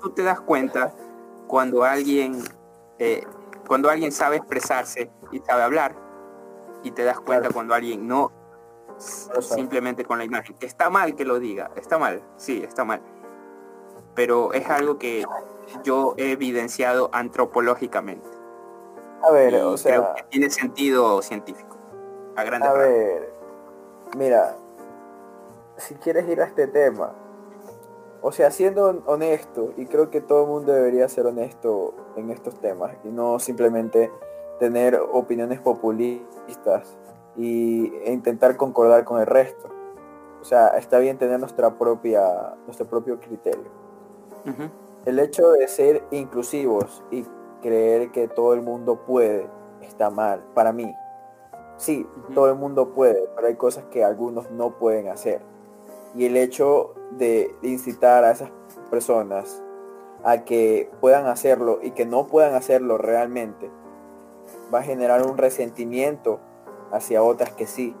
tú te das cuenta cuando alguien, eh, cuando alguien sabe expresarse y sabe hablar, y te das cuenta cuando alguien no, simplemente con la imagen. Está mal que lo diga, está mal, sí, está mal. Pero es algo que yo he evidenciado antropológicamente. A ver, o sea, tiene sentido científico. A, a ver, mira, si quieres ir a este tema, o sea, siendo honesto, y creo que todo el mundo debería ser honesto en estos temas, y no simplemente tener opiniones populistas y, e intentar concordar con el resto. O sea, está bien tener nuestra propia, nuestro propio criterio. El hecho de ser inclusivos y creer que todo el mundo puede está mal, para mí. Sí, todo el mundo puede, pero hay cosas que algunos no pueden hacer. Y el hecho de incitar a esas personas a que puedan hacerlo y que no puedan hacerlo realmente, va a generar un resentimiento hacia otras que sí.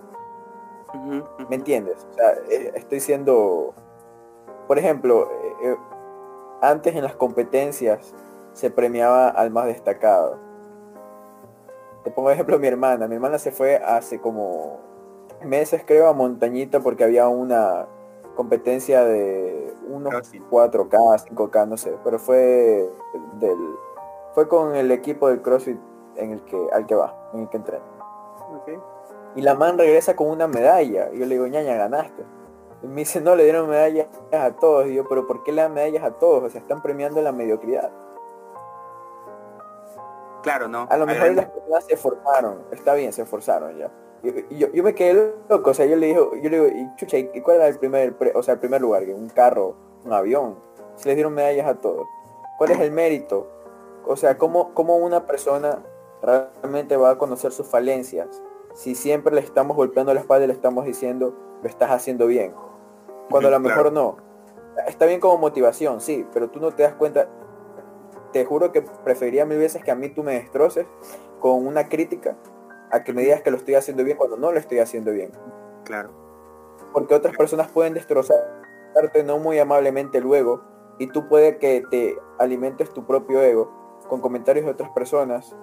¿Me entiendes? O sea, eh, estoy siendo, por ejemplo, eh, eh, antes en las competencias se premiaba al más destacado. Te pongo ejemplo mi hermana. Mi hermana se fue hace como meses creo a Montañita porque había una competencia de unos 4K, 5K, no sé, pero fue del fue con el equipo del CrossFit en el que al que va, en el que entrena. Y la man regresa con una medalla. Y yo le digo, ñaña, ganaste. Y me dice, no, le dieron medallas a todos. Y yo, pero ¿por qué le dan medallas a todos? O sea, están premiando la mediocridad. Claro, ¿no? A lo mejor las personas se formaron, está bien, se esforzaron ya. Yo, yo, me quedé loco, o sea, yo le digo, yo le digo, y chucha, ¿y cuál era el primer, o sea, el primer lugar? Un carro, un avión. Se les dieron medallas a todos. ¿Cuál es el mérito? O sea, ¿cómo, cómo una persona realmente va a conocer sus falencias? Si siempre le estamos golpeando la espalda y le estamos diciendo, lo estás haciendo bien. Cuando a lo mejor no. Está bien como motivación, sí, pero tú no te das cuenta, te juro que preferiría mil veces que a mí tú me destroces con una crítica a que me digas que lo estoy haciendo bien cuando no lo estoy haciendo bien. Claro. Porque otras personas pueden destrozarte no muy amablemente luego y tú puede que te alimentes tu propio ego con comentarios de otras personas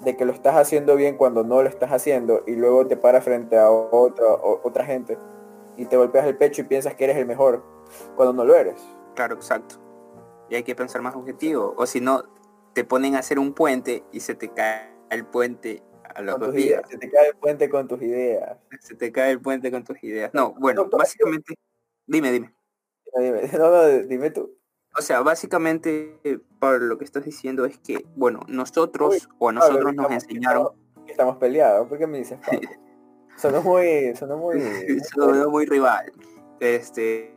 de que lo estás haciendo bien cuando no lo estás haciendo y luego te paras frente a otra, otra gente y te golpeas el pecho y piensas que eres el mejor cuando no lo eres. Claro, exacto y hay que pensar más objetivo. O si no, te ponen a hacer un puente y se te cae el puente a los dos días. Se te cae el puente con tus ideas. Se te cae el puente con tus ideas. No, bueno, básicamente, dime, dime. Dime, no, no, dime tú. O sea, básicamente, por lo que estás diciendo es que, bueno, nosotros o a nosotros nos enseñaron... Estamos, peleados, ¿por qué me dices? sonó muy... Sonó muy... sonó muy rival. Este,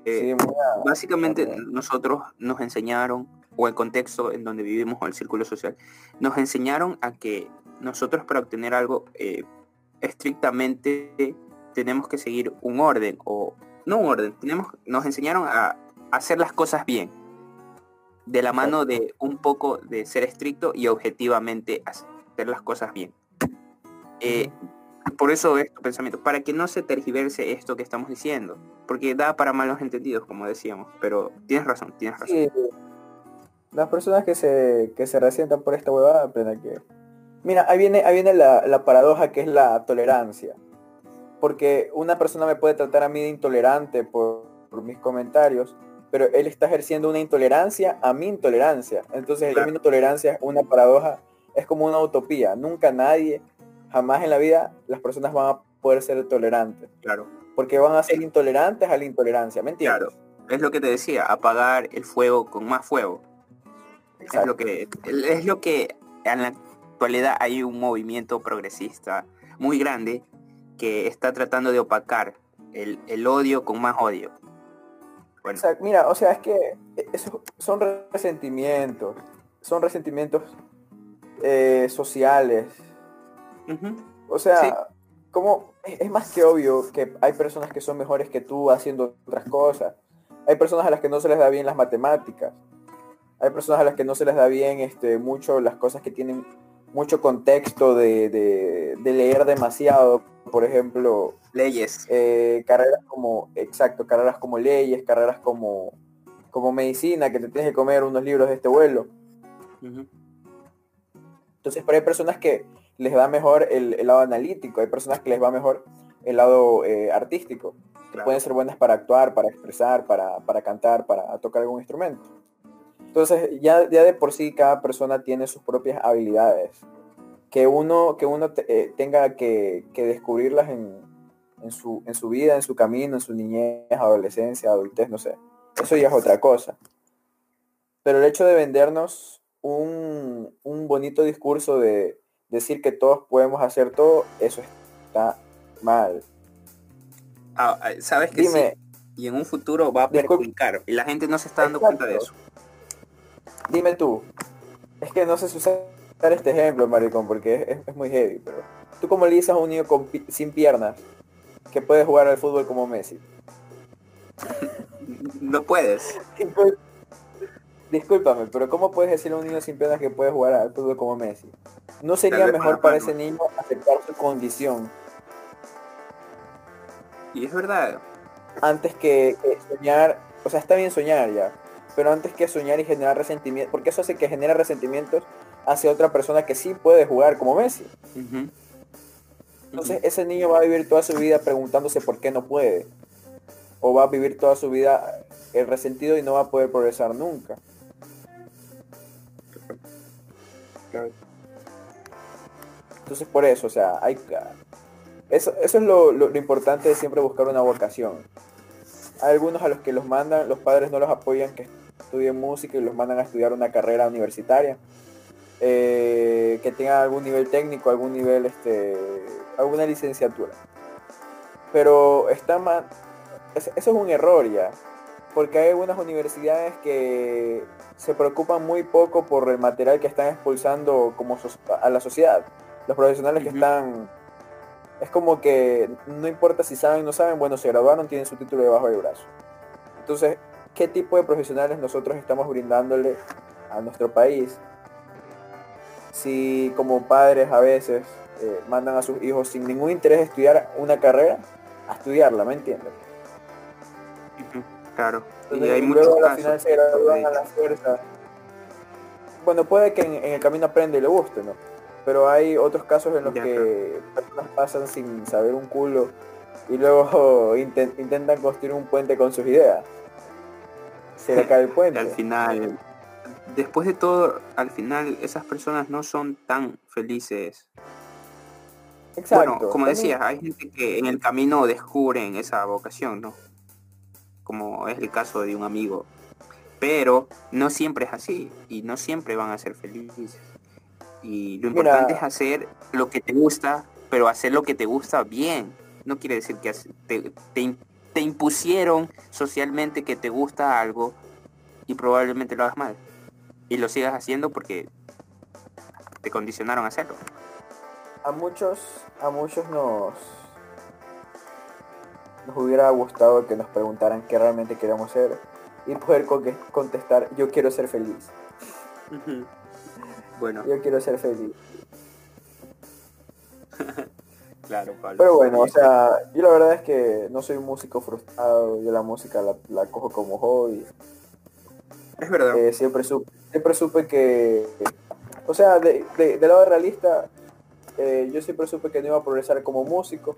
básicamente nosotros nos enseñaron, o el contexto en donde vivimos, o el círculo social, nos enseñaron a que nosotros para obtener algo eh, estrictamente tenemos que seguir un orden, o no un orden, tenemos, nos enseñaron a hacer las cosas bien, de la mano de un poco de ser estricto y objetivamente hacer las cosas bien. Eh, por eso es tu pensamiento, para que no se tergiverse esto que estamos diciendo, porque da para malos entendidos, como decíamos, pero tienes razón, tienes razón. las personas que se, que se resientan por esta huevada, aprenden que... Mira, ahí viene, ahí viene la, paradoja que es la tolerancia. Porque una persona me puede tratar a mí de intolerante por, mis comentarios, pero él está ejerciendo una intolerancia a mi intolerancia. Entonces el término tolerancia es una paradoja, es como una utopía. Nunca nadie jamás en la vida las personas van a poder ser tolerantes. Claro. Porque van a ser intolerantes a la intolerancia, ¿me entiendes? Claro. Es lo que te decía, apagar el fuego con más fuego. Es lo que es lo que en la actualidad hay un movimiento progresista muy grande que está tratando de opacar el, odio con más odio. Mira, o sea, es que son resentimientos, son resentimientos eh, sociales, o sea, como es más que obvio que hay personas que son mejores que tú haciendo otras cosas. Hay personas a las que no se les da bien las matemáticas. Hay personas a las que no se les da bien este, mucho las cosas que tienen mucho contexto de, leer demasiado. Por ejemplo, leyes. Eh, carreras como, exacto, carreras como leyes, carreras como como medicina, que te tienes que comer unos libros de este vuelo. Entonces, pero hay personas que les va mejor el, lado analítico, hay personas que les va mejor el lado eh, artístico, que pueden ser buenas para actuar, para expresar, para, para cantar, para tocar algún instrumento. Entonces, ya, ya de por sí cada persona tiene sus propias habilidades. Que uno, que uno eh, tenga que, descubrirlas en, su, en su vida, en su camino, en su niñez, adolescencia, adultez, no sé. Eso ya es otra cosa. Pero el hecho de vendernos un, bonito discurso de decir que todos podemos hacer todo, eso está mal. Ah, ah, ¿Sabes que sí? Y en un futuro va a perjudicar. Y la gente no se está dando cuenta de eso dime tú, es que no sé si usar este ejemplo, maricón, porque es, muy heavy, pero tú como le dices a un niño sin piernas que puede jugar al fútbol como Messi. No puedes. Discúlpame, pero ¿cómo puedes decirle a un niño sin piernas que puede jugar al fútbol como Messi? ¿No sería mejor para ese niño aceptar su condición? Y es verdad. Antes que soñar, o sea, está bien soñar ya, pero antes que soñar y generar resentimiento, porque eso hace que genera resentimientos hacia otra persona que sí puede jugar como Messi. Entonces ese niño va a vivir toda su vida preguntándose por qué no puede. O va a vivir toda su vida el resentido y no va a poder progresar nunca. Entonces por eso, o sea, hay eso, eso es lo, lo importante de siempre buscar una vocación. Hay algunos a los que los mandan, los padres no los apoyan, que estudien música y los mandan a estudiar una carrera universitaria. Eh, que tengan algún nivel técnico, algún nivel, este, alguna licenciatura. Pero está mal, eso es un error ya, porque hay algunas universidades que se preocupan muy poco por el material que están expulsando como a la sociedad. Los profesionales que están, es como que no importa si saben o no saben, bueno, se graduaron, tienen su título debajo del brazo. Entonces, qué tipo de profesionales nosotros estamos brindándole a nuestro país. Si como padres a veces eh, mandan a sus hijos sin ningún interés de estudiar una carrera, a estudiarla, ¿me entiendes? Claro. y hay muchos casos. se gradúan a la fuerza. Bueno, puede que en, el camino aprenda y le guste, ¿no? Pero hay otros casos en los que personas pasan sin saber un culo y luego intentan construir un puente con sus ideas se le cae el puente. al final, después de todo, al final esas personas no son tan felices. Exacto. Bueno, como decías, hay gente que en el camino descubren esa vocación, ¿no? Como es el caso de un amigo. Pero no siempre es así y no siempre van a ser felices. Y lo importante es hacer lo que te gusta, pero hacer lo que te gusta bien. No quiere decir que te, te, te impusieron socialmente que te gusta algo y probablemente lo hagas mal. Y lo sigas haciendo porque te condicionaron a hacerlo. A muchos, a muchos nos, nos hubiera gustado que nos preguntaran qué realmente queremos ser y poder contestar yo quiero ser feliz. bueno. Yo quiero ser feliz. Claro, Pero bueno, o sea, yo la verdad es que no soy un músico frustrado, yo la música la, cojo como hobby. Es verdad. Eh, siempre, supe, siempre supe que, o sea, de, de, lado realista, eh, yo siempre supe que no iba a progresar como músico,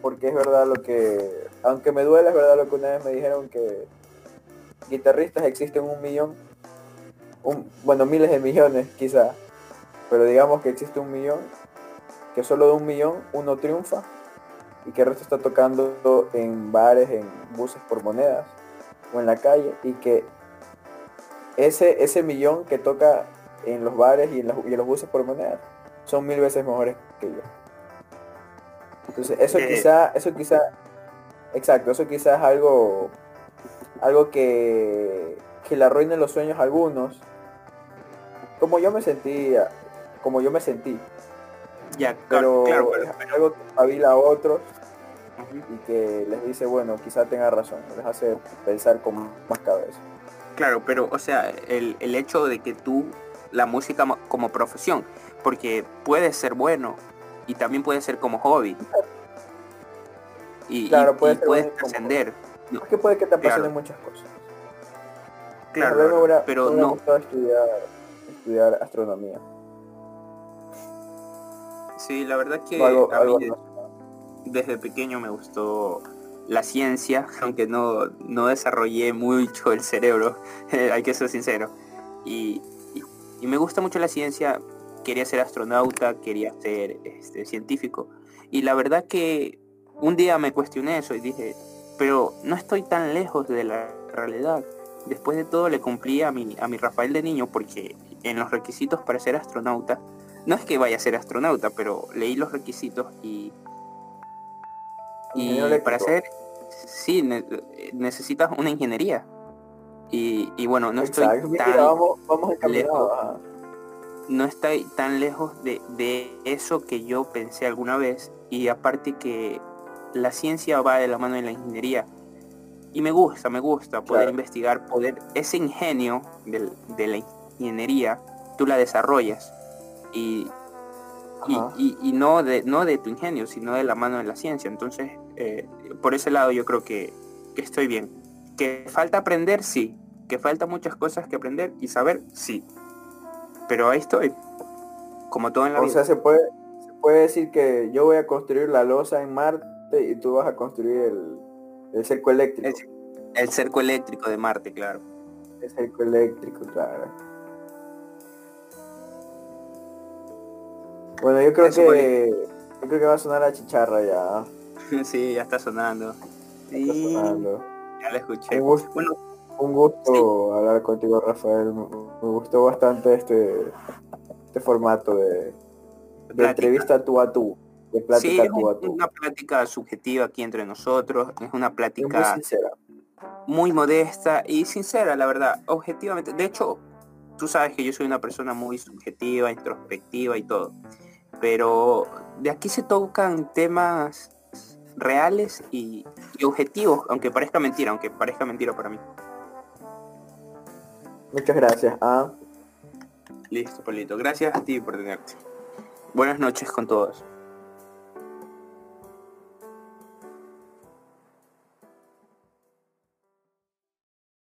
porque es verdad lo que, aunque me duele, es verdad lo que una vez me dijeron que guitarristas existen un millón, un, bueno, miles de millones quizá, pero digamos que existe un millón que solo de un millón uno triunfa y que el resto está tocando en bares, en buses por monedas o en la calle y que ese, ese millón que toca en los bares y en, los, buses por monedas son mil veces mejores que yo. Entonces eso eh. quizá, eso quizá, exacto, eso quizás es algo, algo que, que le arruine los sueños a algunos. Como yo me sentía, como yo me sentí, ya, pero claro, algo que a otros y que les dice, bueno, quizá tenga razón, les hace pensar con más cabeza. Claro, pero o sea, el, hecho de que tú, la música como profesión, porque puede ser bueno y también puede ser como hobby. Y, claro, puede puedes trascender. Es que puede que te apasionen muchas cosas. Claro, pero no. estudiar, estudiar astronomía. Sí, la verdad que a mí desde pequeño me gustó la ciencia, aunque no, no desarrollé mucho el cerebro, hay que ser sincero. Y, y, me gusta mucho la ciencia, quería ser astronauta, quería ser este, científico. Y la verdad que un día me cuestioné eso y dije, pero no estoy tan lejos de la realidad. Después de todo le cumplí a mi, a mi Rafael de niño porque en los requisitos para ser astronauta, no es que vaya a ser astronauta, pero leí los requisitos y, y para ser, sí, necesitas una ingeniería. Y, y bueno, no estoy tan lejos, no estoy tan lejos de, de eso que yo pensé alguna vez y aparte que la ciencia va de la mano de la ingeniería. Y me gusta, me gusta poder investigar, poder, ese ingenio de, la ingeniería, tú la desarrollas y, y, no, de, no de tu ingenio, sino de la mano de la ciencia. Entonces, eh, por ese lado yo creo que, estoy bien. Que falta aprender, sí. Que falta muchas cosas que aprender y saber, sí. Pero ahí estoy. Como todo en la vida. O sea, se puede, se puede decir que yo voy a construir la losa en Marte y tú vas a construir el, el cerco eléctrico. El, cerco eléctrico de Marte, claro. El cerco eléctrico, claro. Bueno, yo creo que yo creo que va a sonar la chicharra ya. sí, ya está sonando. Ya la escuché. Un gusto, bueno, un gusto hablar contigo, Rafael. Me, gustó bastante este, este formato de, de entrevista tú a tú de plática sí, es una plática subjetiva aquí entre nosotros, es una plática muy, modesta y sincera, la verdad, objetivamente. De hecho, tú sabes que yo soy una persona muy subjetiva, introspectiva y todo, pero de aquí se tocan temas reales y, objetivos, aunque parezca mentira, aunque parezca mentira para mí. Muchas gracias. Ah. Listo, Polito. Gracias a ti por tenerte. Buenas noches con todos.